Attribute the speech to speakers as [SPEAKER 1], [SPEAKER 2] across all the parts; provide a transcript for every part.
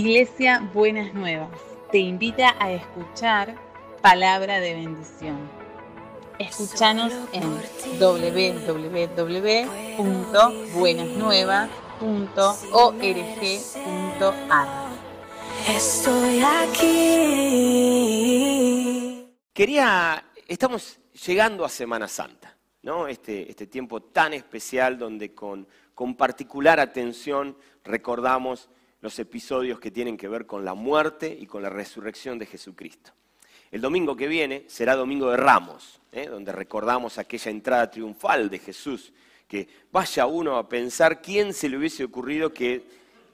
[SPEAKER 1] Iglesia Buenas Nuevas te invita a escuchar palabra de bendición. Escúchanos en www.buenasnuevas.org.ar.
[SPEAKER 2] Estoy aquí.
[SPEAKER 3] Quería, estamos llegando a Semana Santa, ¿no? Este, este tiempo tan especial donde con, con particular atención recordamos los episodios que tienen que ver con la muerte y con la resurrección de Jesucristo. El domingo que viene será Domingo de Ramos, ¿eh? donde recordamos aquella entrada triunfal de Jesús, que vaya uno a pensar quién se le hubiese ocurrido que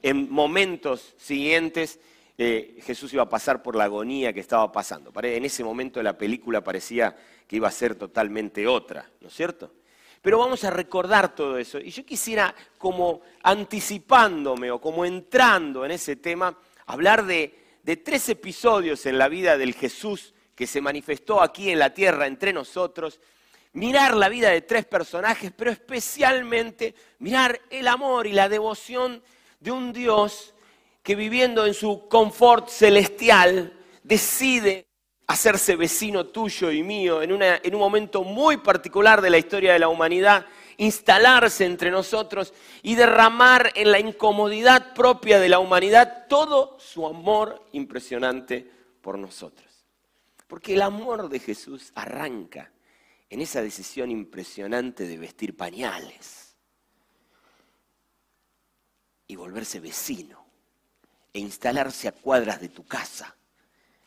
[SPEAKER 3] en momentos siguientes eh, Jesús iba a pasar por la agonía que estaba pasando. En ese momento la película parecía que iba a ser totalmente otra, ¿no es cierto? Pero vamos a recordar todo eso. Y yo quisiera, como anticipándome o como entrando en ese tema, hablar de, tres episodios en la vida del Jesús que se manifestó aquí en la tierra entre nosotros, mirar la vida de tres personajes, pero especialmente mirar el amor y la devoción de un Dios que viviendo en su confort celestial decide hacerse vecino tuyo y mío en, en, un momento muy particular de la historia de la humanidad, instalarse entre nosotros y derramar en la incomodidad propia de la humanidad todo su amor impresionante por nosotros. Porque el amor de Jesús arranca en esa decisión impresionante de vestir pañales y volverse vecino e instalarse a cuadras de tu casa.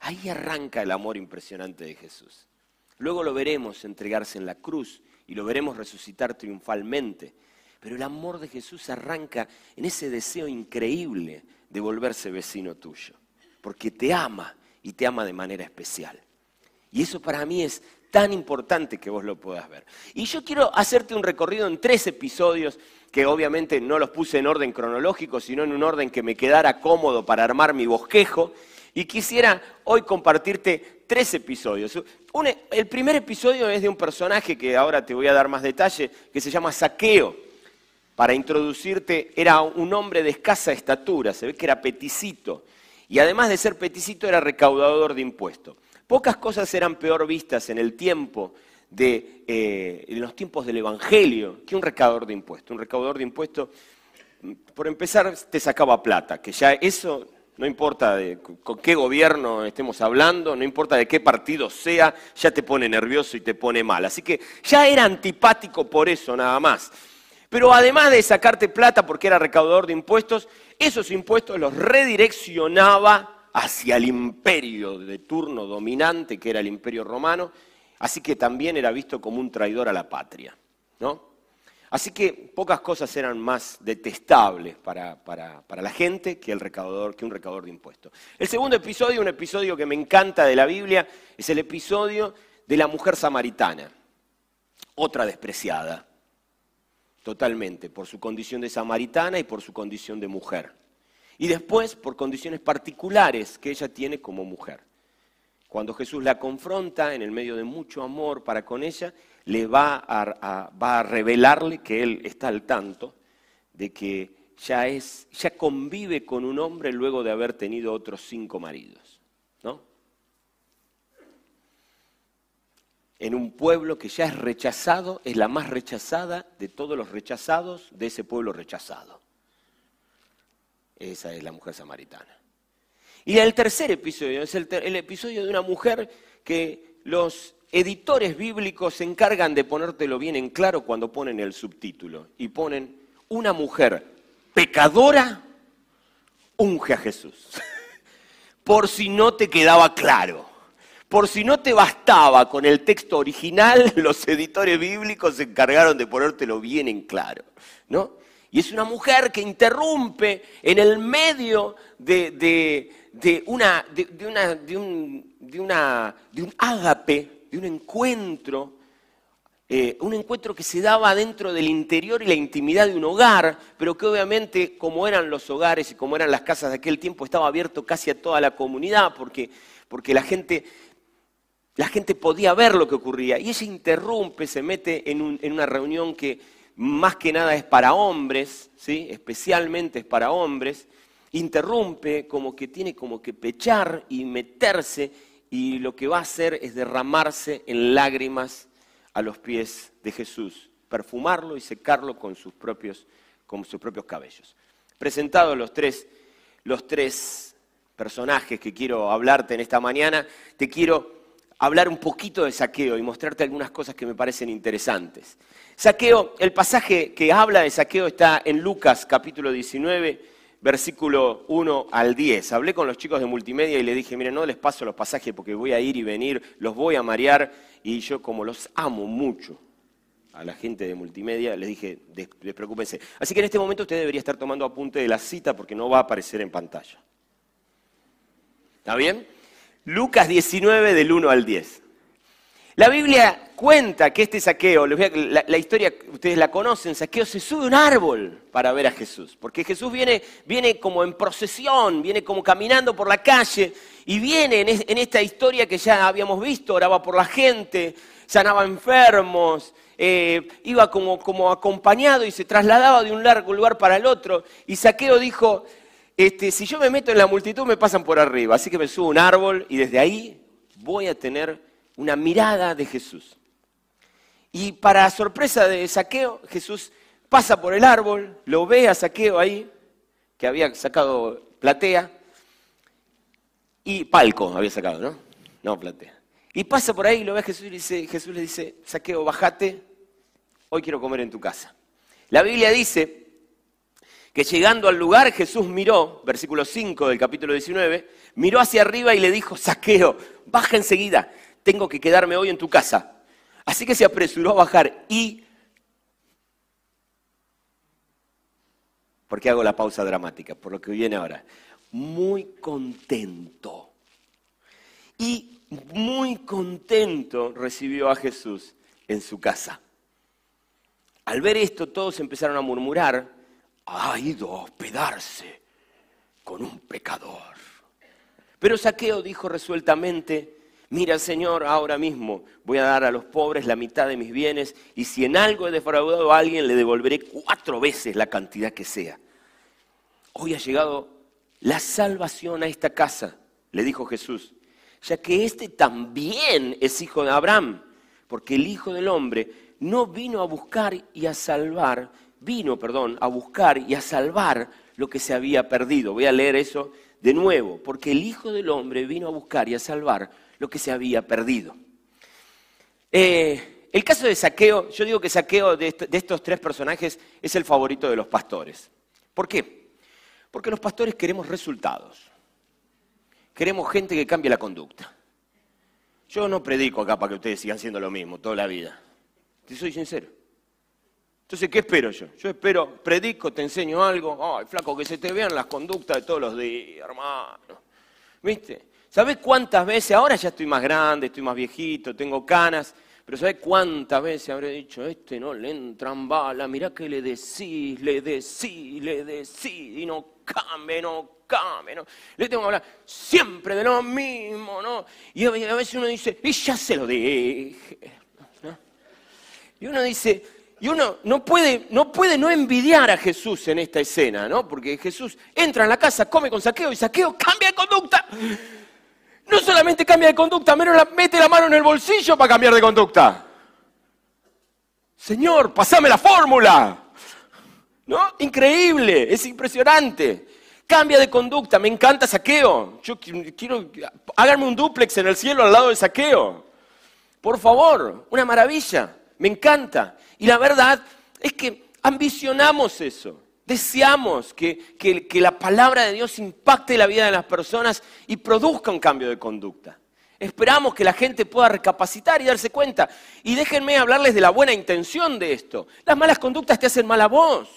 [SPEAKER 3] Ahí arranca el amor impresionante de Jesús. Luego lo veremos entregarse en la cruz y lo veremos resucitar triunfalmente. Pero el amor de Jesús arranca en ese deseo increíble de volverse vecino tuyo, porque te ama y te ama de manera especial. Y eso para mí es tan importante que vos lo puedas ver. Y yo quiero hacerte un recorrido en tres episodios que obviamente no los puse en orden cronológico, sino en un orden que me quedara cómodo para armar mi bosquejo. Y quisiera hoy compartirte tres episodios. el primer episodio es de un personaje que ahora te voy a dar más detalle, que se llama Saqueo. Para introducirte, era un hombre de escasa estatura, se ve que era peticito. Y además de ser peticito, era recaudador de impuestos. Pocas cosas eran peor vistas en el tiempo de eh, en los tiempos del Evangelio que un recaudador de impuestos. Un recaudador de impuestos, por empezar, te sacaba plata, que ya eso no importa de con qué gobierno estemos hablando, no importa de qué partido sea, ya te pone nervioso y te pone mal. Así que ya era antipático por eso nada más. Pero además de sacarte plata porque era recaudador de impuestos, esos impuestos los redireccionaba hacia el imperio de turno dominante, que era el imperio romano, así que también era visto como un traidor a la patria. ¿no? Así que pocas cosas eran más detestables para, la gente que, el que un recaudador de impuestos. El segundo episodio, un episodio que me encanta de la Biblia, es el episodio de la mujer samaritana, otra despreciada, totalmente, por su condición de samaritana y por su condición de mujer y después por condiciones particulares que ella tiene como mujer. Cuando Jesús la confronta en el medio de mucho amor para con ella, le va a, va a revelarle que él está al tanto de que ya, es, ya convive con un hombre luego de haber tenido otros cinco maridos. ¿no? En un pueblo que ya es rechazado, es la más rechazada de todos los rechazados de ese pueblo rechazado. Esa es la mujer samaritana. Y el tercer episodio es el, episodio de una mujer que los editores bíblicos se encargan de ponértelo bien en claro cuando ponen el subtítulo. Y ponen una mujer pecadora unge a Jesús. Por si no te quedaba claro. Por si no te bastaba con el texto original, los editores bíblicos se encargaron de ponértelo bien en claro. ¿no? Y es una mujer que interrumpe en el medio de, una, de, un, un ágape, de un encuentro, eh, un encuentro que se daba dentro del interior y la intimidad de un hogar, pero que obviamente, como eran los hogares y como eran las casas de aquel tiempo, estaba abierto casi a toda la comunidad, porque, porque la, gente, la gente podía ver lo que ocurría. Y ella interrumpe, se mete en, en una reunión que más que nada es para hombres, ¿sí? especialmente es para hombres, interrumpe, como que tiene como que pechar y meterse y lo que va a hacer es derramarse en lágrimas a los pies de Jesús, perfumarlo y secarlo con sus propios, con sus propios cabellos. Presentados los tres, los tres personajes que quiero hablarte en esta mañana, te quiero hablar un poquito de saqueo y mostrarte algunas cosas que me parecen interesantes. Saqueo, el pasaje que habla de saqueo está en Lucas capítulo 19, versículo 1 al 10. Hablé con los chicos de multimedia y le dije, miren, no les paso los pasajes porque voy a ir y venir, los voy a marear y yo como los amo mucho a la gente de multimedia, les dije, despreocúpense. Así que en este momento usted debería estar tomando apunte de la cita porque no va a aparecer en pantalla. ¿Está bien? Lucas 19 del 1 al 10. La Biblia cuenta que este saqueo, la, historia ustedes la conocen, saqueo se sube un árbol para ver a Jesús, porque Jesús viene, viene como en procesión, viene como caminando por la calle y viene en, esta historia que ya habíamos visto, oraba por la gente, sanaba enfermos, eh, iba como, acompañado y se trasladaba de un largo lugar para el otro. Y Saqueo dijo, este, si yo me meto en la multitud me pasan por arriba, así que me subo un árbol y desde ahí voy a tener una mirada de Jesús. Y para sorpresa de Saqueo, Jesús pasa por el árbol, lo ve a Saqueo ahí, que había sacado platea, y palco había sacado, ¿no? No, platea. Y pasa por ahí, lo ve a Jesús y dice, Jesús le dice, Saqueo, bajate, hoy quiero comer en tu casa. La Biblia dice que llegando al lugar Jesús miró, versículo 5 del capítulo 19, miró hacia arriba y le dijo, Saqueo, baja enseguida, tengo que quedarme hoy en tu casa. Así que se apresuró a bajar y... ¿Por qué hago la pausa dramática? Por lo que viene ahora. Muy contento. Y muy contento recibió a Jesús en su casa. Al ver esto, todos empezaron a murmurar, ha ido a hospedarse con un pecador. Pero Saqueo dijo resueltamente, Mira, Señor, ahora mismo voy a dar a los pobres la mitad de mis bienes y si en algo he defraudado a alguien, le devolveré cuatro veces la cantidad que sea. Hoy ha llegado la salvación a esta casa, le dijo Jesús, ya que este también es hijo de Abraham, porque el Hijo del Hombre no vino a buscar y a salvar, vino, perdón, a buscar y a salvar lo que se había perdido. Voy a leer eso de nuevo, porque el Hijo del Hombre vino a buscar y a salvar lo que se había perdido. Eh, el caso de Saqueo, yo digo que Saqueo de, estos tres personajes es el favorito de los pastores. ¿Por qué? Porque los pastores queremos resultados. Queremos gente que cambie la conducta. Yo no predico acá para que ustedes sigan siendo lo mismo toda la vida. Te soy sincero. Entonces, ¿qué espero yo? Yo espero, predico, te enseño algo. Ay, flaco, que se te vean las conductas de todos los días, hermano. ¿Viste? ¿Sabes cuántas veces? Ahora ya estoy más grande, estoy más viejito, tengo canas, pero ¿sabes cuántas veces habré dicho, este no le entran balas, mirá que le decís, le decís, le decís, y no cambie, no cambie, no. Le tengo que hablar siempre de lo mismo, ¿no? Y a veces uno dice, y ya se lo dije. Y uno dice, y uno no puede, no puede no envidiar a Jesús en esta escena, ¿no? Porque Jesús entra en la casa, come con saqueo y saqueo cambia de conducta. No solamente cambia de conducta, menos mete la mano en el bolsillo para cambiar de conducta. Señor, pasame la fórmula. ¿No? Increíble, es impresionante. Cambia de conducta, me encanta saqueo. Yo quiero, háganme un duplex en el cielo al lado de saqueo. Por favor, una maravilla, me encanta. Y la verdad es que ambicionamos eso. Deseamos que, la palabra de Dios impacte la vida de las personas y produzca un cambio de conducta. Esperamos que la gente pueda recapacitar y darse cuenta. Y déjenme hablarles de la buena intención de esto. Las malas conductas te hacen mal a vos.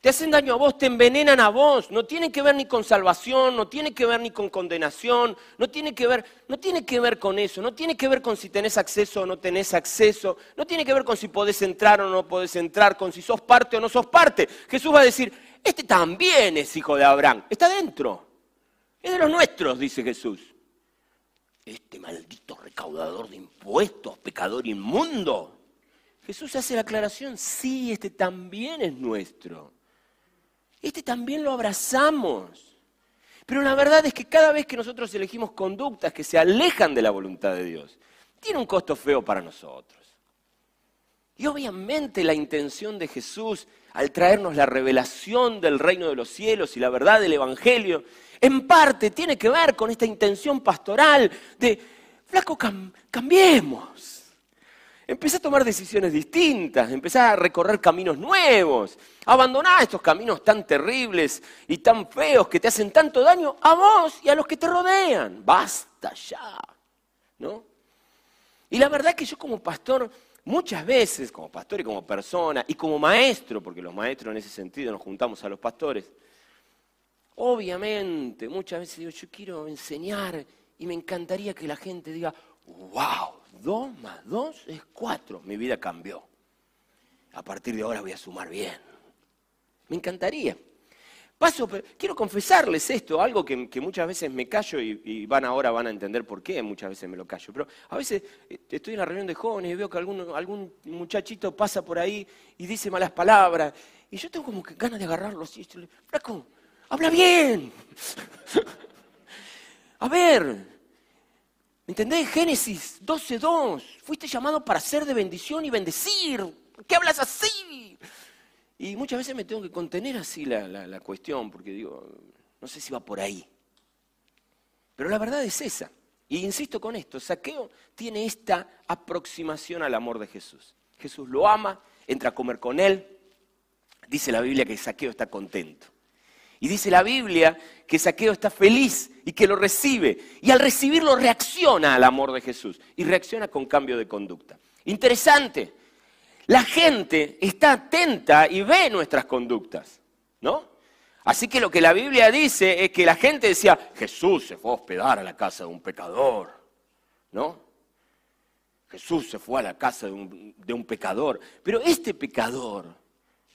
[SPEAKER 3] Te hacen daño a vos, te envenenan a vos. No tiene que ver ni con salvación, no tiene que ver ni con condenación, no tiene que ver, no tiene que ver con eso, no tiene que ver con si tenés acceso o no tenés acceso, no tiene que ver con si podés entrar o no podés entrar, con si sos parte o no sos parte. Jesús va a decir, este también es hijo de Abraham, está dentro. Es de los nuestros, dice Jesús. Este maldito recaudador de impuestos, pecador inmundo. Jesús hace la aclaración, sí, este también es nuestro. Este también lo abrazamos. Pero la verdad es que cada vez que nosotros elegimos conductas que se alejan de la voluntad de Dios, tiene un costo feo para nosotros. Y obviamente la intención de Jesús al traernos la revelación del reino de los cielos y la verdad del Evangelio, en parte tiene que ver con esta intención pastoral de, flaco, cambiemos. Empecé a tomar decisiones distintas, empecé a recorrer caminos nuevos, abandonar estos caminos tan terribles y tan feos que te hacen tanto daño a vos y a los que te rodean. Basta ya, ¿no? Y la verdad que yo como pastor, muchas veces, como pastor y como persona, y como maestro, porque los maestros en ese sentido nos juntamos a los pastores, obviamente, muchas veces digo, yo quiero enseñar y me encantaría que la gente diga, wow, dos más dos es cuatro, mi vida cambió. A partir de ahora voy a sumar bien. Me encantaría. Paso, quiero confesarles esto, algo que, muchas veces me callo y, van ahora van a entender por qué muchas veces me lo callo. Pero a veces eh, estoy en la reunión de jóvenes y veo que algún, muchachito pasa por ahí y dice malas palabras. Y yo tengo como que ganas de agarrarlo así. Flaco, habla bien. a ver, ¿Entendés? Génesis 12.2. Fuiste llamado para ser de bendición y bendecir. ¿Por qué hablas así? Y muchas veces me tengo que contener así la, la cuestión, porque digo, no sé si va por ahí. Pero la verdad es esa. Y insisto con esto, Saqueo tiene esta aproximación al amor de Jesús. Jesús lo ama, entra a comer con él. Dice la Biblia que Saqueo está contento. Y dice la Biblia que Saqueo está feliz y que lo recibe. Y al recibirlo reacciona al amor de Jesús. Y reacciona con cambio de conducta. Interesante. La gente está atenta y ve nuestras conductas. ¿No? Así que lo que la Biblia dice es que la gente decía, Jesús se fue a hospedar a la casa de un pecador. ¿No? Jesús se fue a la casa de un, de un pecador. Pero este pecador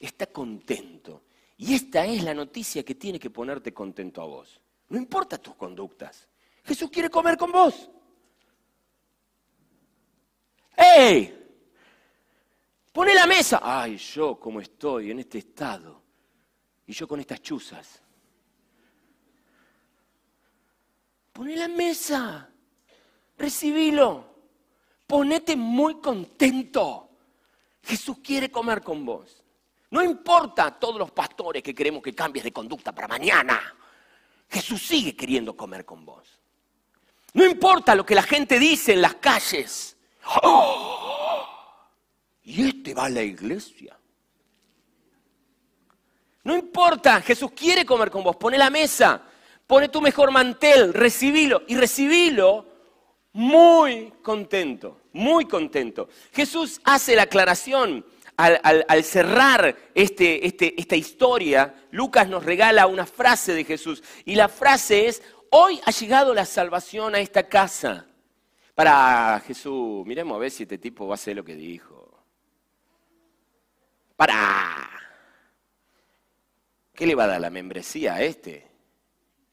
[SPEAKER 3] está contento y esta es la noticia que tiene que ponerte contento a vos. No importa tus conductas. Jesús quiere comer con vos. ¡Ey! Pone la mesa. Ay, yo como estoy en este estado. Y yo con estas chuzas. Pone la mesa. Recibilo. Ponete muy contento. Jesús quiere comer con vos. No importa todos los pastores que queremos que cambies de conducta para mañana. Jesús sigue queriendo comer con vos. No importa lo que la gente dice en las calles. ¡Oh! Y este va a la iglesia. No importa, Jesús quiere comer con vos. Pone la mesa, pone tu mejor mantel, recibilo y recibilo muy contento, muy contento. Jesús hace la aclaración al, cerrar este, este, esta historia, Lucas nos regala una frase de Jesús. Y la frase es, hoy ha llegado la salvación a esta casa. Para Jesús, miremos a ver si este tipo va a hacer lo que dijo. Para. ¿Qué le va a dar la membresía a este?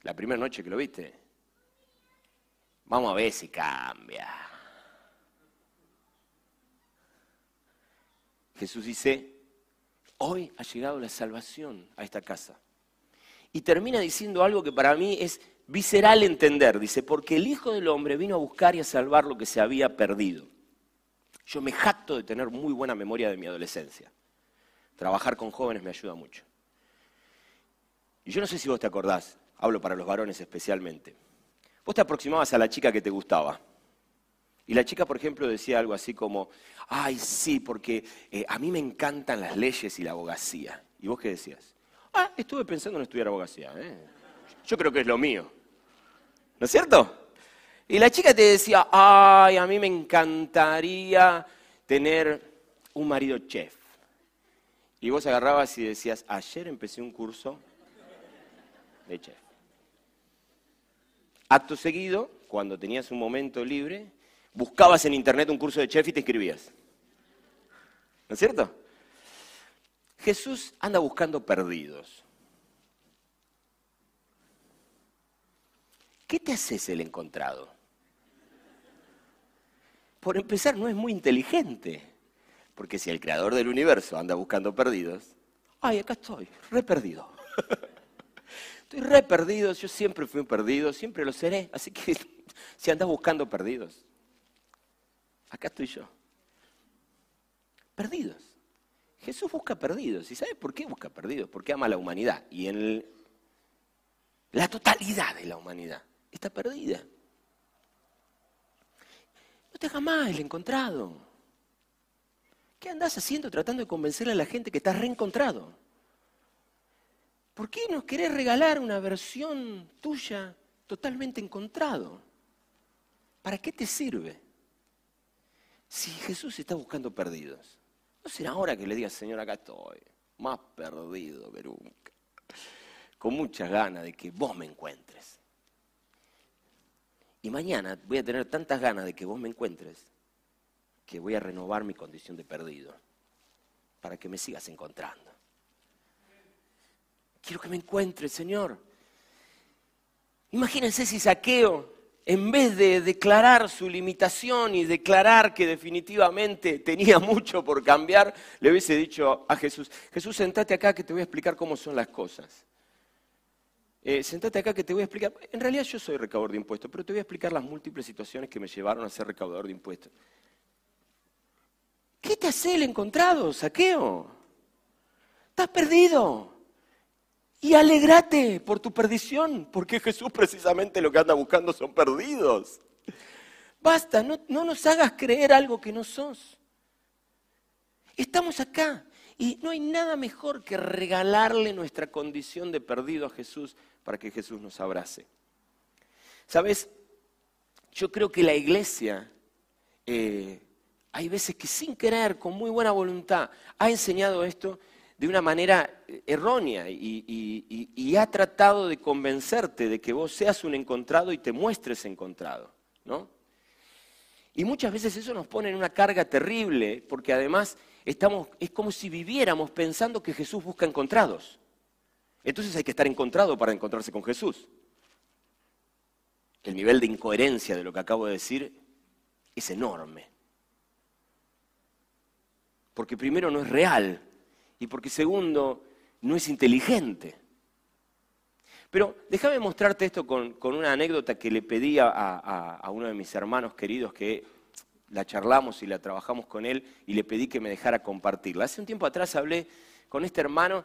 [SPEAKER 3] La primera noche que lo viste. Vamos a ver si cambia. Jesús dice, hoy ha llegado la salvación a esta casa. Y termina diciendo algo que para mí es visceral entender. Dice, porque el Hijo del Hombre vino a buscar y a salvar lo que se había perdido. Yo me jacto de tener muy buena memoria de mi adolescencia. Trabajar con jóvenes me ayuda mucho. Y yo no sé si vos te acordás, hablo para los varones especialmente. Vos te aproximabas a la chica que te gustaba. Y la chica, por ejemplo, decía algo así como, ay, sí, porque eh, a mí me encantan las leyes y la abogacía. ¿Y vos qué decías? Ah, estuve pensando en estudiar abogacía. ¿eh? Yo creo que es lo mío. ¿No es cierto? Y la chica te decía, ay, a mí me encantaría tener un marido chef. Y vos agarrabas y decías, ayer empecé un curso de chef. Acto seguido, cuando tenías un momento libre, buscabas en internet un curso de chef y te escribías. ¿No es cierto? Jesús anda buscando perdidos. ¿Qué te haces el encontrado? Por empezar, no es muy inteligente, porque si el creador del universo anda buscando perdidos, ay, acá estoy, re perdido. Estoy re perdido, yo siempre fui un perdido, siempre lo seré. Así que si andas buscando perdidos, acá estoy yo. Perdidos. Jesús busca perdidos. ¿Y sabe por qué busca perdidos? Porque ama a la humanidad. Y en la totalidad de la humanidad está perdida. No te jamás el encontrado. ¿Qué andás haciendo tratando de convencerle a la gente que estás reencontrado? ¿Por qué nos querés regalar una versión tuya totalmente encontrado? ¿Para qué te sirve? Si Jesús está buscando perdidos. ¿No será ahora que le digas, Señor, acá estoy, más perdido que nunca, con muchas ganas de que vos me encuentres? Y mañana voy a tener tantas ganas de que vos me encuentres que voy a renovar mi condición de perdido para que me sigas encontrando. Quiero que me encuentres, Señor. Imagínense si Saqueo en vez de declarar su limitación y declarar que definitivamente tenía mucho por cambiar, le hubiese dicho a Jesús, Jesús, sentate acá que te voy a explicar cómo son las cosas. Eh, sentate acá que te voy a explicar. En realidad yo soy recaudador de impuestos, pero te voy a explicar las múltiples situaciones que me llevaron a ser recaudador de impuestos. ¿Qué te hace el encontrado, saqueo? Estás perdido. Y alegrate por tu perdición, porque Jesús precisamente lo que anda buscando son perdidos. Basta, no, no nos hagas creer algo que no sos. Estamos acá y no hay nada mejor que regalarle nuestra condición de perdido a Jesús para que Jesús nos abrace. ¿Sabes? Yo creo que la iglesia eh, hay veces que sin querer, con muy buena voluntad, ha enseñado esto de una manera eh, errónea y, ha tratado de convencerte de que vos seas un encontrado y te muestres encontrado, ¿no? Y muchas veces eso nos pone en una carga terrible, porque además estamos, es como si viviéramos pensando que Jesús busca encontrados. Entonces hay que estar encontrado para encontrarse con Jesús. El nivel de incoherencia de lo que acabo de decir es enorme. Porque primero no es real, y porque segundo, no es inteligente. Pero déjame mostrarte esto con, una anécdota que le pedí a, uno de mis hermanos queridos que la charlamos y la trabajamos con él y le pedí que me dejara compartirla. Hace un tiempo atrás hablé con este hermano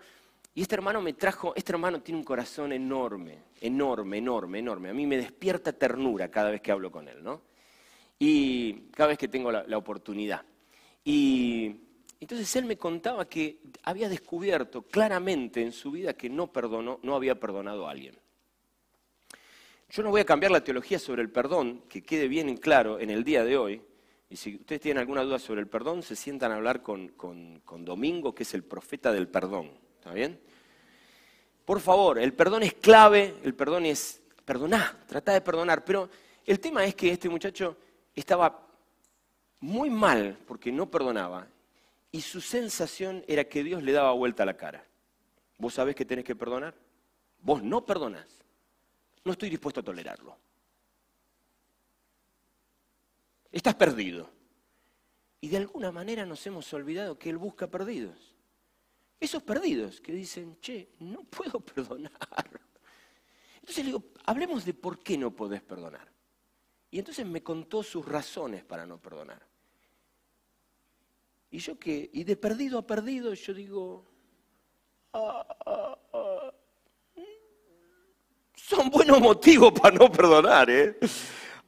[SPEAKER 3] y este hermano me trajo, este hermano tiene un corazón enorme, enorme, enorme, enorme. A mí me despierta ternura cada vez que hablo con él, ¿no? Y cada vez que tengo la, la oportunidad. Y entonces él me contaba que había descubierto claramente en su vida que no perdonó, no había perdonado a alguien. Yo no voy a cambiar la teología sobre el perdón, que quede bien en claro en el día de hoy. Y si ustedes tienen alguna duda sobre el perdón, se sientan a hablar con, con Domingo, que es el profeta del perdón. ¿Está bien? Por favor, el perdón es clave, el perdón es perdonar, trata de perdonar. Pero el tema es que este muchacho estaba muy mal porque no perdonaba y su sensación era que Dios le daba vuelta la cara. ¿Vos sabés que tenés que perdonar? Vos no perdonás. No estoy dispuesto a tolerarlo. Estás perdido. Y de alguna manera nos hemos olvidado que Él busca perdidos. Esos perdidos que dicen, che, no puedo perdonar. Entonces le digo, hablemos de por qué no podés perdonar. Y entonces me contó sus razones para no perdonar. Y yo que, y de perdido a perdido, yo digo, ah, ah, ah, son buenos motivos para no perdonar, ¿eh?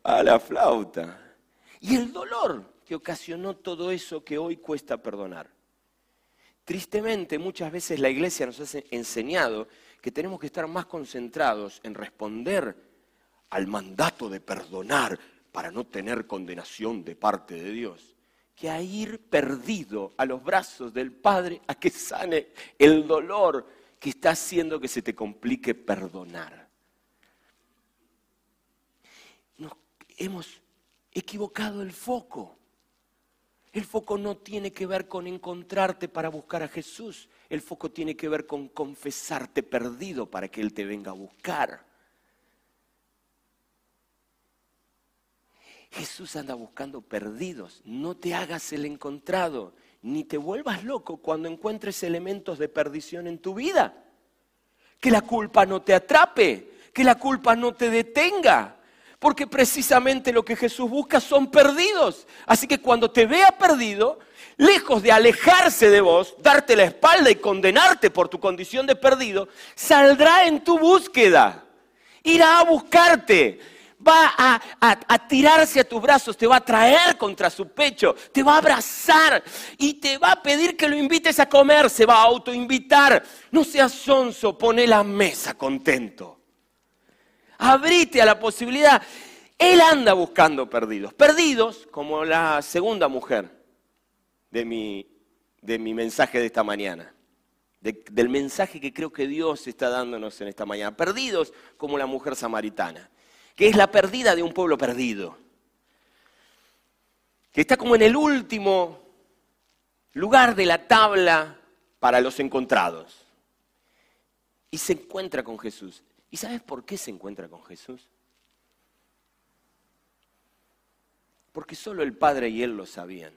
[SPEAKER 3] A la flauta. Y el dolor que ocasionó todo eso que hoy cuesta perdonar. Tristemente, muchas veces la iglesia nos ha enseñado que tenemos que estar más concentrados en responder al mandato de perdonar para no tener condenación de parte de Dios que a ir perdido a los brazos del Padre a que sane el dolor que está haciendo que se te complique perdonar. Hemos equivocado el foco. El foco no tiene que ver con encontrarte para buscar a Jesús. El foco tiene que ver con confesarte perdido para que Él te venga a buscar. Jesús anda buscando perdidos. No te hagas el encontrado, ni te vuelvas loco cuando encuentres elementos de perdición en tu vida. Que la culpa no te atrape, que la culpa no te detenga. Porque precisamente lo que Jesús busca son perdidos. Así que cuando te vea perdido, lejos de alejarse de vos, darte la espalda y condenarte por tu condición de perdido, saldrá en tu búsqueda. Irá a buscarte va a, tirarse a tus brazos, te va a traer contra su pecho, te va a abrazar y te va a pedir que lo invites a comer, se va a autoinvitar. No seas sonso, pone la mesa contento. Abrite a la posibilidad. Él anda buscando perdidos. Perdidos como la segunda mujer de mi, de mi mensaje de esta mañana. del mensaje que creo que Dios está dándonos en esta mañana. Perdidos como la mujer samaritana que es la perdida de un pueblo perdido, que está como en el último lugar de la tabla para los encontrados. Y se encuentra con Jesús. ¿Y sabes por qué se encuentra con Jesús? Porque solo el Padre y Él lo sabían.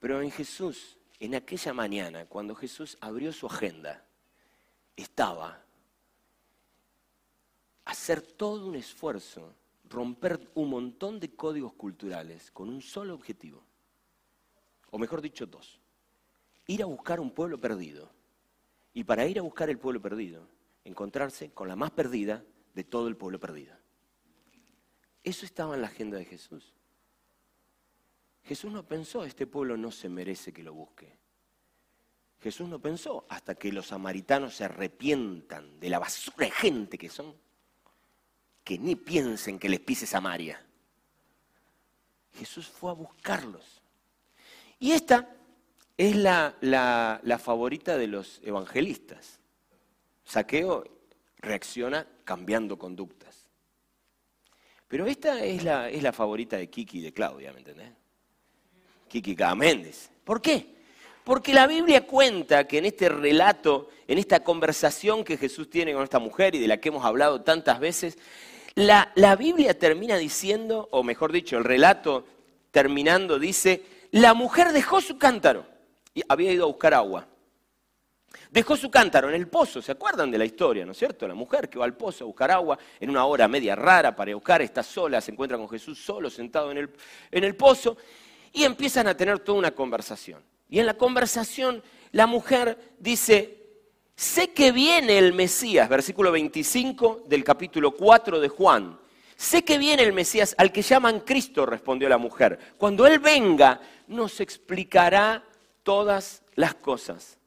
[SPEAKER 3] Pero en Jesús, en aquella mañana, cuando Jesús abrió su agenda, estaba hacer todo un esfuerzo, romper un montón de códigos culturales con un solo objetivo. O mejor dicho, dos. Ir a buscar un pueblo perdido. Y para ir a buscar el pueblo perdido, encontrarse con la más perdida de todo el pueblo perdido. Eso estaba en la agenda de Jesús. Jesús no pensó, este pueblo no se merece que lo busque. Jesús no pensó hasta que los samaritanos se arrepientan de la basura de gente que son que ni piensen que les pise Samaria. Jesús fue a buscarlos. Y esta es la, la, favorita de los evangelistas. Saqueo reacciona cambiando conductas. Pero esta es la, es la favorita de Kiki y de Claudia, ¿me entendés? Kiki Méndez. ¿Por qué? Porque la Biblia cuenta que en este relato, en esta conversación que Jesús tiene con esta mujer y de la que hemos hablado tantas veces, la, Biblia termina diciendo, o mejor dicho, el relato terminando dice, la mujer dejó su cántaro y había ido a buscar agua. Dejó su cántaro en el pozo, ¿se acuerdan de la historia, no es cierto? La mujer que va al pozo a buscar agua en una hora media rara para buscar, está sola, se encuentra con Jesús solo, sentado en el, en el pozo, y empiezan a tener toda una conversación. Y en la conversación la mujer dice, Sé que viene el Mesías, versículo 25 del capítulo 4 de Juan. Sé que viene el Mesías al que llaman Cristo, respondió la mujer. Cuando Él venga, nos explicará todas las cosas.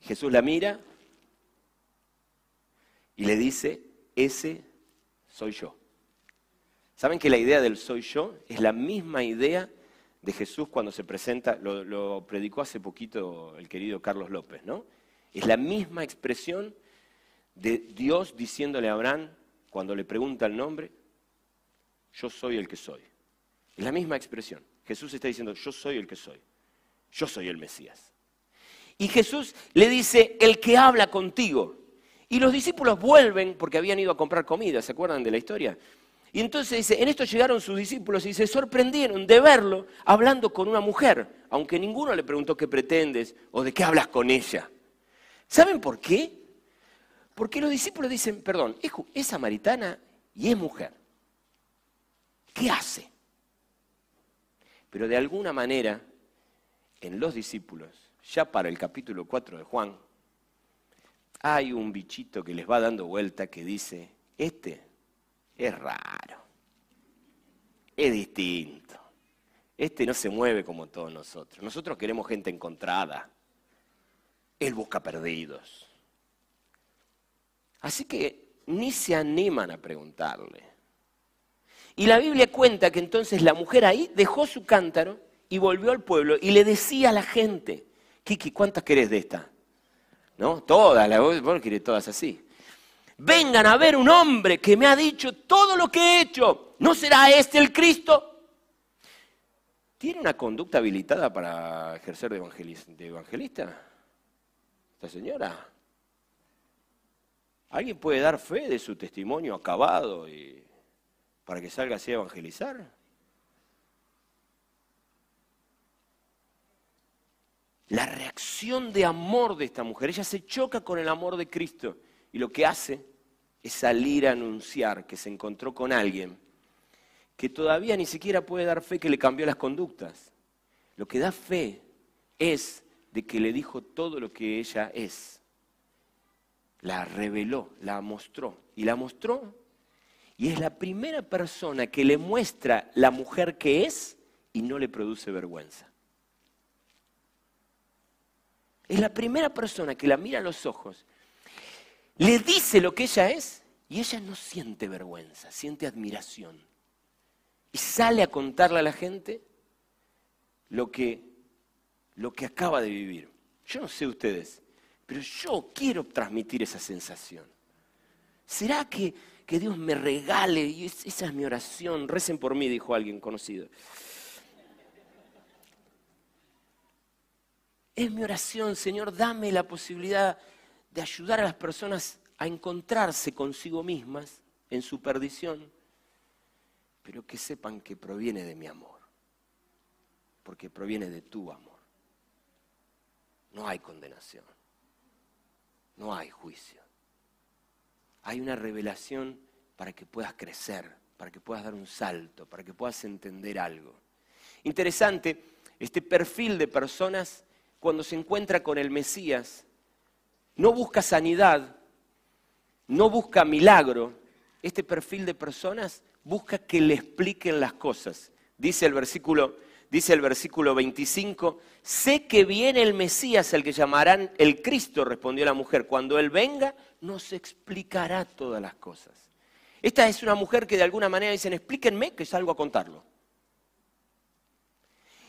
[SPEAKER 3] Jesús la mira y le dice, ese soy yo. ¿Saben que la idea del soy yo es la misma idea de Jesús cuando se presenta, lo, predicó hace poquito el querido Carlos López, ¿no? Es la misma expresión de Dios diciéndole a Abraham cuando le pregunta el nombre, yo soy el que soy. Es la misma expresión. Jesús está diciendo, yo soy el que soy. Yo soy el Mesías. Y Jesús le dice, el que habla contigo. Y los discípulos vuelven porque habían ido a comprar comida, ¿se acuerdan de la historia? Y entonces dice, en esto llegaron sus discípulos y se sorprendieron de verlo hablando con una mujer, aunque ninguno le preguntó qué pretendes o de qué hablas con ella. ¿Saben por qué? Porque los discípulos dicen, perdón, es, samaritana y es mujer. ¿Qué hace? Pero de alguna manera, en los discípulos, ya para el capítulo 4 de Juan, hay un bichito que les va dando vuelta que dice, este es raro, es distinto, este no se mueve como todos nosotros. Nosotros queremos gente encontrada, él busca perdidos. Así que ni se animan a preguntarle. Y la Biblia cuenta que entonces la mujer ahí dejó su cántaro y volvió al pueblo y le decía a la gente, Kiki, ¿cuántas querés de esta? ¿No? Todas, la vos querés todas así vengan a ver un hombre que me ha dicho todo lo que he hecho. ¿No será este el Cristo? ¿Tiene una conducta habilitada para ejercer de evangelista? Esta señora. ¿Alguien puede dar fe de su testimonio acabado y para que salga así a evangelizar? la reacción de amor de esta mujer. Ella se choca con el amor de Cristo y lo que hace es salir a anunciar que se encontró con alguien que todavía ni siquiera puede dar fe que le cambió las conductas. Lo que da fe es de que le dijo todo lo que ella es. La reveló, la mostró. Y la mostró. Y es la primera persona que le muestra la mujer que es y no le produce vergüenza. Es la primera persona que la mira a los ojos, le dice lo que ella es y ella no siente vergüenza, siente admiración. Y sale a contarle a la gente lo que, lo que acaba de vivir. Yo no sé ustedes, pero yo quiero transmitir esa sensación. ¿Será que, que Dios me regale? Y esa es mi oración. Recen por mí, dijo alguien conocido. Es mi oración, Señor, dame la posibilidad de ayudar a las personas a encontrarse consigo mismas en su perdición, pero que sepan que proviene de mi amor, porque proviene de tu amor. No hay condenación, no hay juicio. Hay una revelación para que puedas crecer, para que puedas dar un salto, para que puedas entender algo. Interesante, este perfil de personas cuando se encuentra con el Mesías, no busca sanidad, no busca milagro. Este perfil de personas busca que le expliquen las cosas. Dice el versículo, dice el versículo 25, sé que viene el Mesías, el que llamarán el Cristo, respondió la mujer. Cuando Él venga, nos explicará todas las cosas. Esta es una mujer que de alguna manera dicen, explíquenme que salgo a contarlo.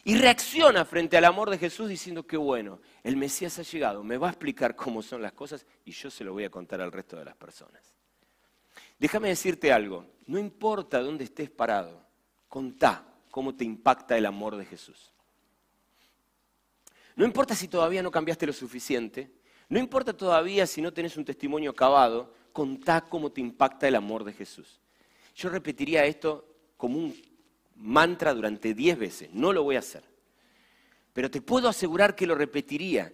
[SPEAKER 3] Y reacciona frente al amor de Jesús diciendo que bueno, el Mesías ha llegado, me va a explicar cómo son las cosas y yo se lo voy a contar al resto de las personas. Déjame decirte algo, no importa dónde estés parado, contá cómo te impacta el amor de Jesús. No importa si todavía no cambiaste lo suficiente, no importa todavía si no tenés un testimonio acabado, contá cómo te impacta el amor de Jesús. Yo repetiría esto como un mantra durante diez veces. No lo voy a hacer. Pero te puedo asegurar que lo repetiría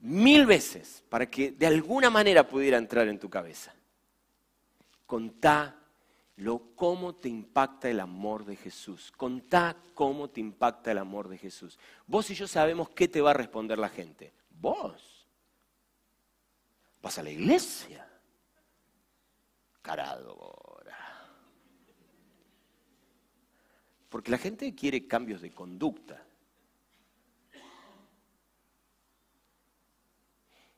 [SPEAKER 3] mil veces para que de alguna manera pudiera entrar en tu cabeza. Contá lo, cómo te impacta el amor de Jesús. Contá cómo te impacta el amor de Jesús. Vos y yo sabemos qué te va a responder la gente. Vos. Vas a la iglesia. Carado. Porque la gente quiere cambios de conducta.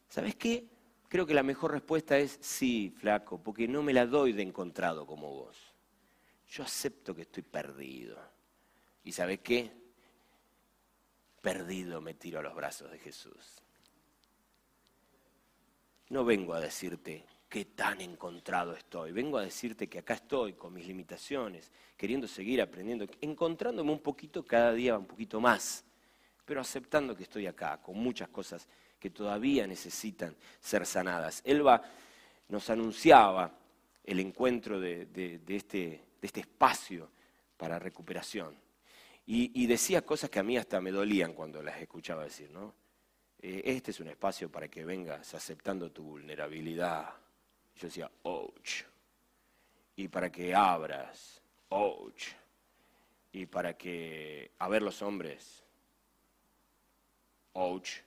[SPEAKER 3] ¿Sabes qué? Creo que la mejor respuesta es sí, flaco, porque no me la doy de encontrado como vos. Yo acepto que estoy perdido. ¿Y sabes qué? Perdido me tiro a los brazos de Jesús. No vengo a decirte, qué tan encontrado estoy. Vengo a decirte que acá estoy con mis limitaciones, queriendo seguir aprendiendo, encontrándome un poquito cada día, un poquito más, pero aceptando que estoy acá, con muchas cosas que todavía necesitan ser sanadas. Elba nos anunciaba el encuentro de, este, este, espacio para recuperación. Y, decía cosas que a mí hasta me dolían cuando las escuchaba decir, ¿no? Eh, este es un espacio para que vengas aceptando tu vulnerabilidad, yo decía, ouch. Y para que abras, ouch. Y para que, a ver los hombres, ouch,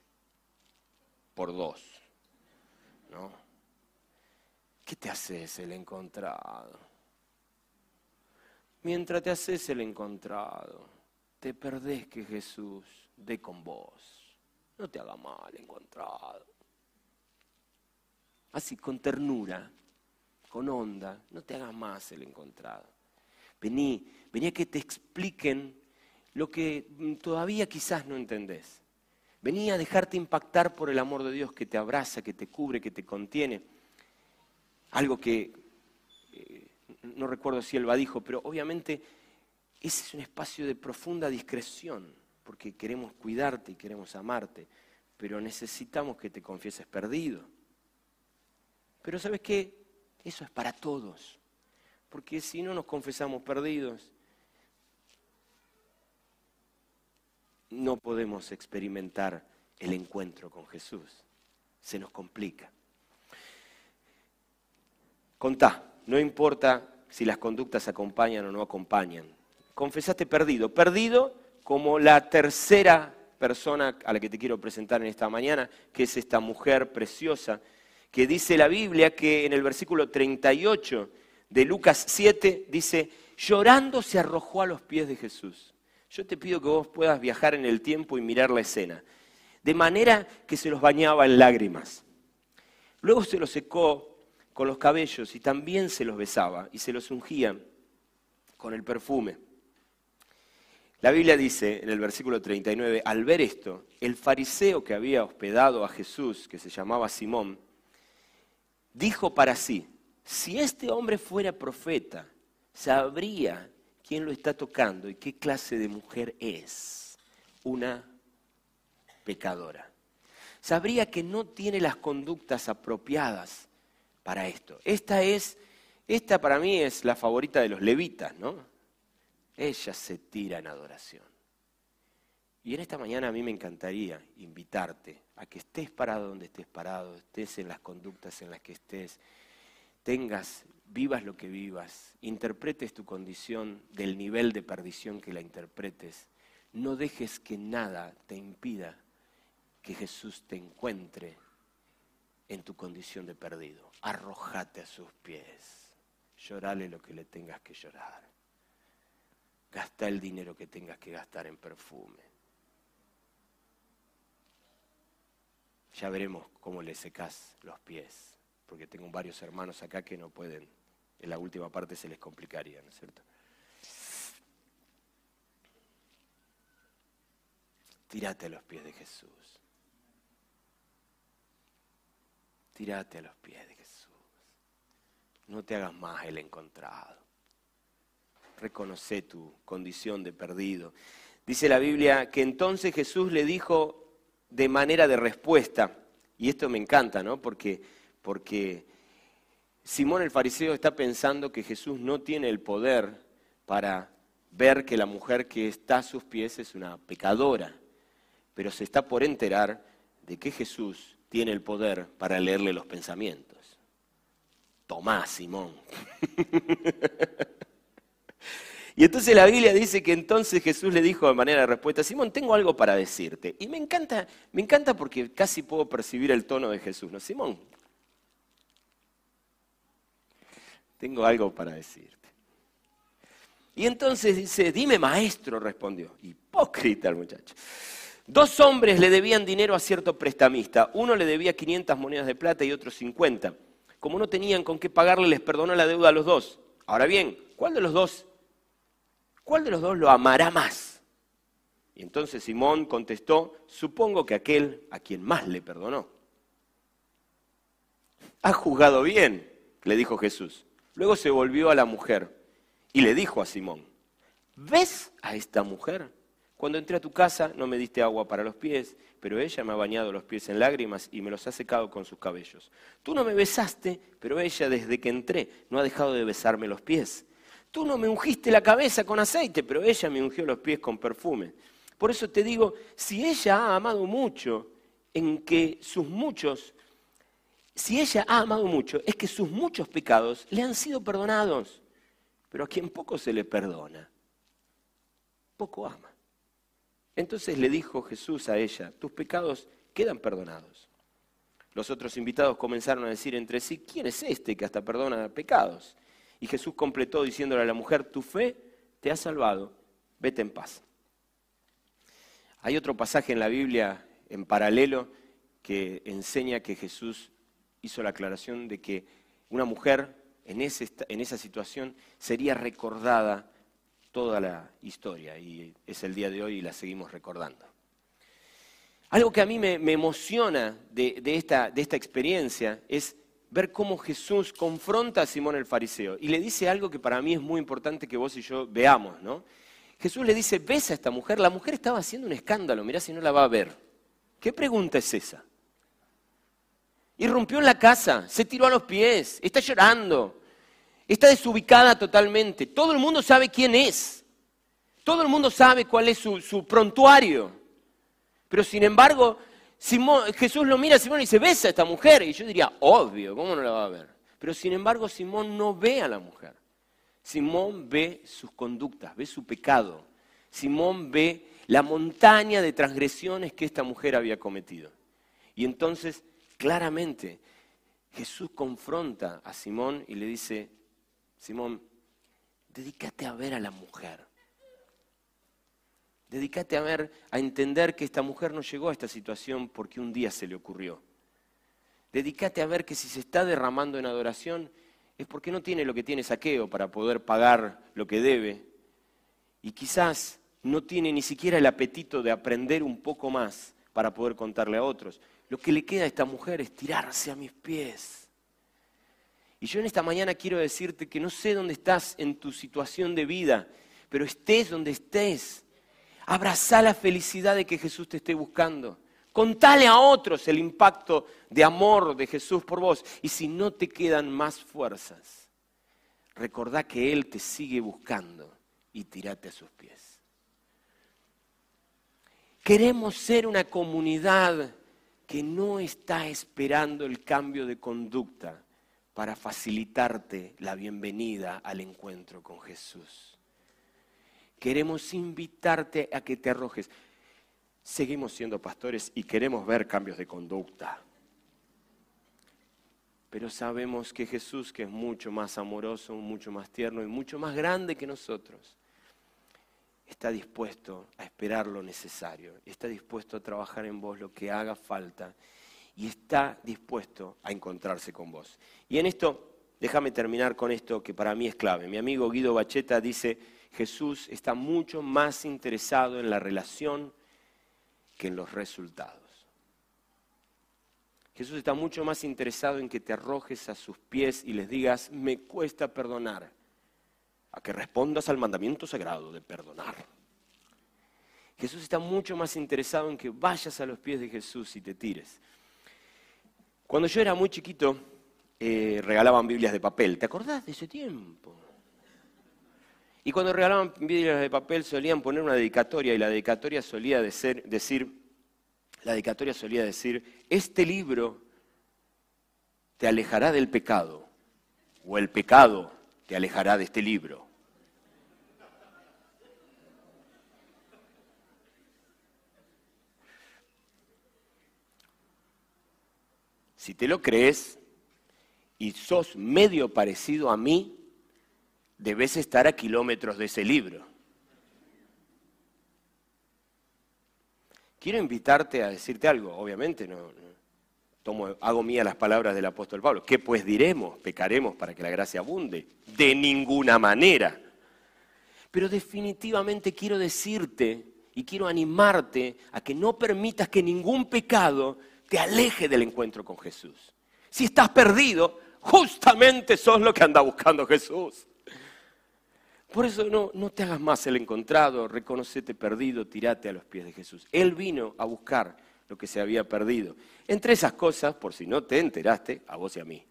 [SPEAKER 3] por dos. ¿No? ¿Qué te haces el encontrado? Mientras te haces el encontrado, te perdés que Jesús dé con vos. No te haga mal encontrado así con ternura, con onda, no te hagas más el encontrado. Vení, vení a que te expliquen lo que todavía quizás no entendés. Vení a dejarte impactar por el amor de Dios que te abraza, que te cubre, que te contiene. Algo que eh, no recuerdo si él va dijo, pero obviamente ese es un espacio de profunda discreción, porque queremos cuidarte y queremos amarte, pero necesitamos que te confieses perdido pero ¿sabes qué? Eso es para todos. Porque si no nos confesamos perdidos, no podemos experimentar el encuentro con Jesús. Se nos complica. Contá, no importa si las conductas acompañan o no acompañan. Confesaste perdido. Perdido como la tercera persona a la que te quiero presentar en esta mañana, que es esta mujer preciosa, que dice la Biblia que en el versículo 38 de Lucas 7 dice, llorando se arrojó a los pies de Jesús. Yo te pido que vos puedas viajar en el tiempo y mirar la escena, de manera que se los bañaba en lágrimas. Luego se los secó con los cabellos y también se los besaba y se los ungía con el perfume. La Biblia dice en el versículo 39, al ver esto, el fariseo que había hospedado a Jesús, que se llamaba Simón, dijo para sí, si este hombre fuera profeta, sabría quién lo está tocando y qué clase de mujer es. Una pecadora. Sabría que no tiene las conductas apropiadas para esto. Esta es, esta para mí es la favorita de los levitas, ¿no? Ella se tira en adoración. Y en esta mañana a mí me encantaría invitarte a que estés parado donde estés parado, estés en las conductas en las que estés, tengas, vivas lo que vivas, interpretes tu condición del nivel de perdición que la interpretes. No dejes que nada te impida que Jesús te encuentre en tu condición de perdido. Arrojate a sus pies. Llorale lo que le tengas que llorar. Gasta el dinero que tengas que gastar en perfume. Ya veremos cómo le secas los pies, porque tengo varios hermanos acá que no pueden, en la última parte se les complicaría, ¿no es cierto? Tírate a los pies de Jesús. Tírate a los pies de Jesús. No te hagas más el encontrado. Reconoce tu condición de perdido. Dice la Biblia que entonces Jesús le dijo de manera de respuesta, y esto me encanta, ¿no? Porque, porque Simón el fariseo está pensando que Jesús no tiene el poder para ver que la mujer que está a sus pies es una pecadora, pero se está por enterar de que Jesús tiene el poder para leerle los pensamientos. Tomás, Simón. y entonces la Biblia dice que entonces Jesús le dijo de manera de respuesta, Simón, tengo algo para decirte. Y me encanta, me encanta porque casi puedo percibir el tono de Jesús, ¿no? Simón, tengo algo para decirte. Y entonces dice, dime maestro, respondió. Hipócrita el muchacho. Dos hombres le debían dinero a cierto prestamista. Uno le debía 500 monedas de plata y otro 50. Como no tenían con qué pagarle, les perdonó la deuda a los dos. Ahora bien, ¿cuál de los dos? ¿Cuál de los dos lo amará más? Y entonces Simón contestó, supongo que aquel a quien más le perdonó. Ha juzgado bien, le dijo Jesús. Luego se volvió a la mujer y le dijo a Simón, ¿ves a esta mujer? Cuando entré a tu casa no me diste agua para los pies, pero ella me ha bañado los pies en lágrimas y me los ha secado con sus cabellos. Tú no me besaste, pero ella desde que entré no ha dejado de besarme los pies. Tú no me ungiste la cabeza con aceite, pero ella me ungió los pies con perfume. Por eso te digo, si ella ha amado mucho, en que sus muchos, si ella ha amado mucho, es que sus muchos pecados le han sido perdonados. Pero a quien poco se le perdona, poco ama. Entonces le dijo Jesús a ella, tus pecados quedan perdonados. Los otros invitados comenzaron a decir entre sí, ¿quién es este que hasta perdona pecados? Y Jesús completó diciéndole a la mujer, tu fe te ha salvado, vete en paz. Hay otro pasaje en la Biblia en paralelo que enseña que Jesús hizo la aclaración de que una mujer en, esa situación sería recordada toda la historia y es el día de hoy y la seguimos recordando. Algo que a mí me, emociona de esta experiencia es ver cómo Jesús confronta a Simón el fariseo y le dice algo que para mí es muy importante que vos y yo veamos, ¿no? Jesús le dice, ves a esta mujer, la mujer estaba haciendo un escándalo, mirá si no la va a ver. ¿Qué pregunta es esa? Irrumpió en la casa, se tiró a los pies, está llorando, Está desubicada totalmente. Todo el mundo sabe quién es. Todo el mundo sabe cuál es su, prontuario. Pero sin embargo, Simón, Jesús lo mira a Simón y dice, ¿ves a esta mujer? Y yo diría, obvio, ¿cómo no la va a ver? Pero sin embargo Simón no ve a la mujer. Simón ve sus conductas, ve su pecado. Simón ve la montaña de transgresiones que esta mujer había cometido. Y entonces, claramente, Jesús confronta a Simón y le dice, Simón, dedícate a ver a la mujer. Dedícate a ver, a entender que esta mujer no llegó a esta situación porque un día se le ocurrió. Dedícate a ver que si se está derramando en adoración es porque no tiene lo que tiene saqueo para poder pagar lo que debe. Y quizás no tiene ni siquiera el apetito de aprender un poco más para poder contarle a otros. Lo que le queda a esta mujer es tirarse a mis pies. Y yo en esta mañana quiero decirte que no sé dónde estás en tu situación de vida, pero estés donde estés. Abraza la felicidad de que Jesús te esté buscando. Contale a otros el impacto de amor de Jesús por vos. Y si no te quedan más fuerzas, recordá que Él te sigue buscando y tirate a sus pies. Queremos ser una comunidad que no está esperando el cambio de conducta para facilitarte la bienvenida al encuentro con Jesús. Queremos invitarte a que te arrojes seguimos siendo pastores y queremos ver cambios de conducta. Pero sabemos que Jesús, que es mucho más amoroso, mucho más tierno y mucho más grande que nosotros, está dispuesto a esperar lo necesario, está dispuesto a trabajar en vos lo que haga falta y está dispuesto a encontrarse con vos. Y en esto, déjame terminar con esto que para mí es clave. Mi amigo Guido Bacheta dice, Jesús está mucho más interesado en la relación que en los resultados. Jesús está mucho más interesado en que te arrojes a sus pies y les digas, me cuesta perdonar, a que respondas al mandamiento sagrado de perdonar. Jesús está mucho más interesado en que vayas a los pies de Jesús y te tires. Cuando yo era muy chiquito, eh, regalaban Biblias de papel. ¿Te acordás de ese tiempo? Y cuando regalaban Biblias de papel solían poner una dedicatoria y la dedicatoria solía decir, la dedicatoria solía decir, este libro te alejará del pecado o el pecado te alejará de este libro. Si te lo crees y sos medio parecido a mí, debes estar a kilómetros de ese libro. Quiero invitarte a decirte algo, obviamente no, tomo, hago mía las palabras del apóstol Pablo. ¿Qué pues diremos? ¿Pecaremos para que la gracia abunde? De ninguna manera. Pero definitivamente quiero decirte y quiero animarte a que no permitas que ningún pecado te aleje del encuentro con Jesús. Si estás perdido, justamente sos lo que anda buscando Jesús. Por eso no, no te hagas más el encontrado, reconocete perdido, tirate a los pies de Jesús. Él vino a buscar lo que se había perdido. Entre esas cosas, por si no te enteraste, a vos y a mí.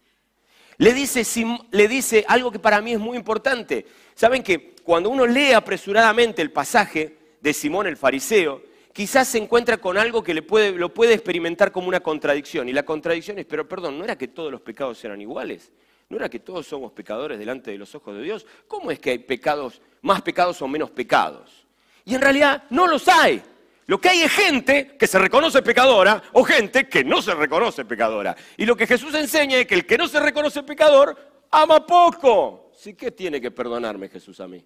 [SPEAKER 3] Le dice, le dice algo que para mí es muy importante. Saben que cuando uno lee apresuradamente el pasaje de Simón el fariseo, quizás se encuentra con algo que le puede, lo puede experimentar como una contradicción. Y la contradicción es, pero perdón, ¿no era que todos los pecados eran iguales? ¿No era que todos somos pecadores delante de los ojos de Dios? ¿Cómo es que hay pecados, más pecados o menos pecados? Y en realidad no los hay. Lo que hay es gente que se reconoce pecadora o gente que no se reconoce pecadora. Y lo que Jesús enseña es que el que no se reconoce pecador ama poco. ¿Sí que tiene que perdonarme Jesús a mí?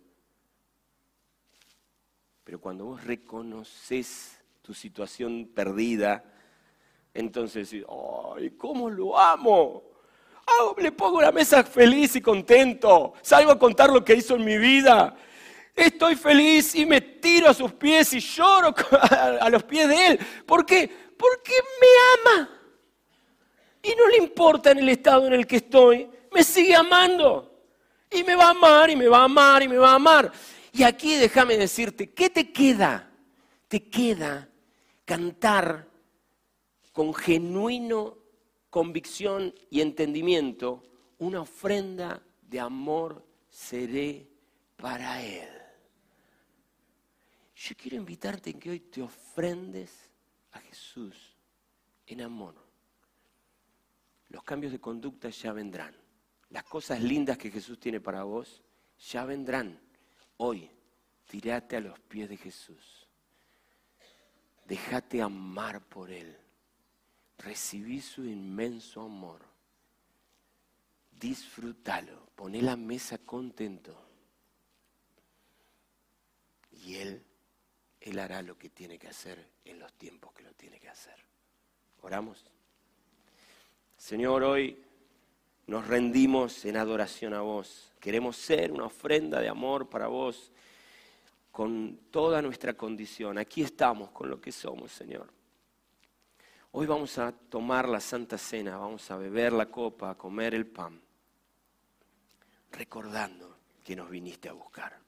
[SPEAKER 3] Pero cuando vos reconoces tu situación perdida, entonces, ¡ay, cómo lo amo! Le pongo la mesa feliz y contento. Salgo a contar lo que hizo en mi vida. Estoy feliz y me tiro a sus pies y lloro a los pies de Él. ¿Por qué? Porque me ama. Y no le importa en el estado en el que estoy. Me sigue amando. Y me va a amar, y me va a amar, y me va a amar. Y aquí déjame decirte, ¿qué te queda? Te queda cantar con genuino convicción y entendimiento, una ofrenda de amor seré para Él. Yo quiero invitarte en que hoy te ofrendes a Jesús en amor. Los cambios de conducta ya vendrán. Las cosas lindas que Jesús tiene para vos ya vendrán. Hoy, tirate a los pies de Jesús. Déjate amar por Él. Recibí su inmenso amor. Disfrútalo. Poné la mesa contento. Y Él, Él hará lo que tiene que hacer en los tiempos que lo tiene que hacer. Oramos. Señor, hoy nos rendimos en adoración a vos. Queremos ser una ofrenda de amor para vos con toda nuestra condición. Aquí estamos con lo que somos, Señor. Hoy vamos a tomar la Santa Cena, vamos a beber la copa, a comer el pan, recordando que nos viniste a buscar.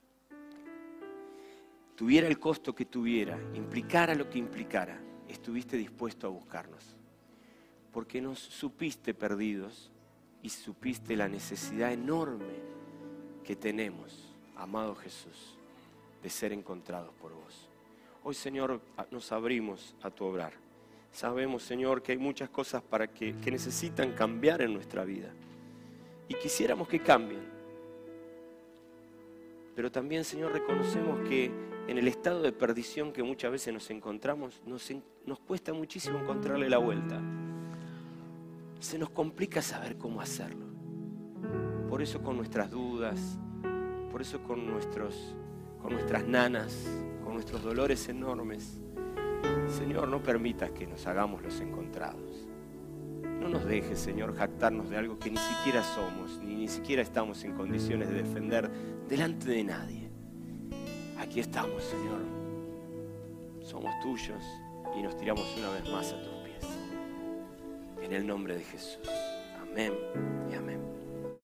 [SPEAKER 3] Tuviera el costo que tuviera, implicara lo que implicara, estuviste dispuesto a buscarnos porque nos supiste perdidos y supiste la necesidad enorme que tenemos, amado Jesús, de ser encontrados por vos. Hoy, Señor, nos abrimos a tu obrar. Sabemos, Señor, que hay muchas cosas para que, que necesitan cambiar en nuestra vida. Y quisiéramos que cambien. Pero también, Señor, reconocemos que en el estado de perdición que muchas veces nos encontramos, nos, cuesta muchísimo encontrarle la vuelta se nos complica saber cómo hacerlo. Por eso con nuestras dudas, por eso con, nuestros, con nuestras nanas, con nuestros dolores enormes, Señor, no permitas que nos hagamos los encontrados. No nos dejes, Señor, jactarnos de algo que ni siquiera somos, ni ni siquiera estamos en condiciones de defender delante de nadie. Aquí estamos, Señor. Somos tuyos y nos tiramos una vez más a tus en el nombre de Jesús. Amén.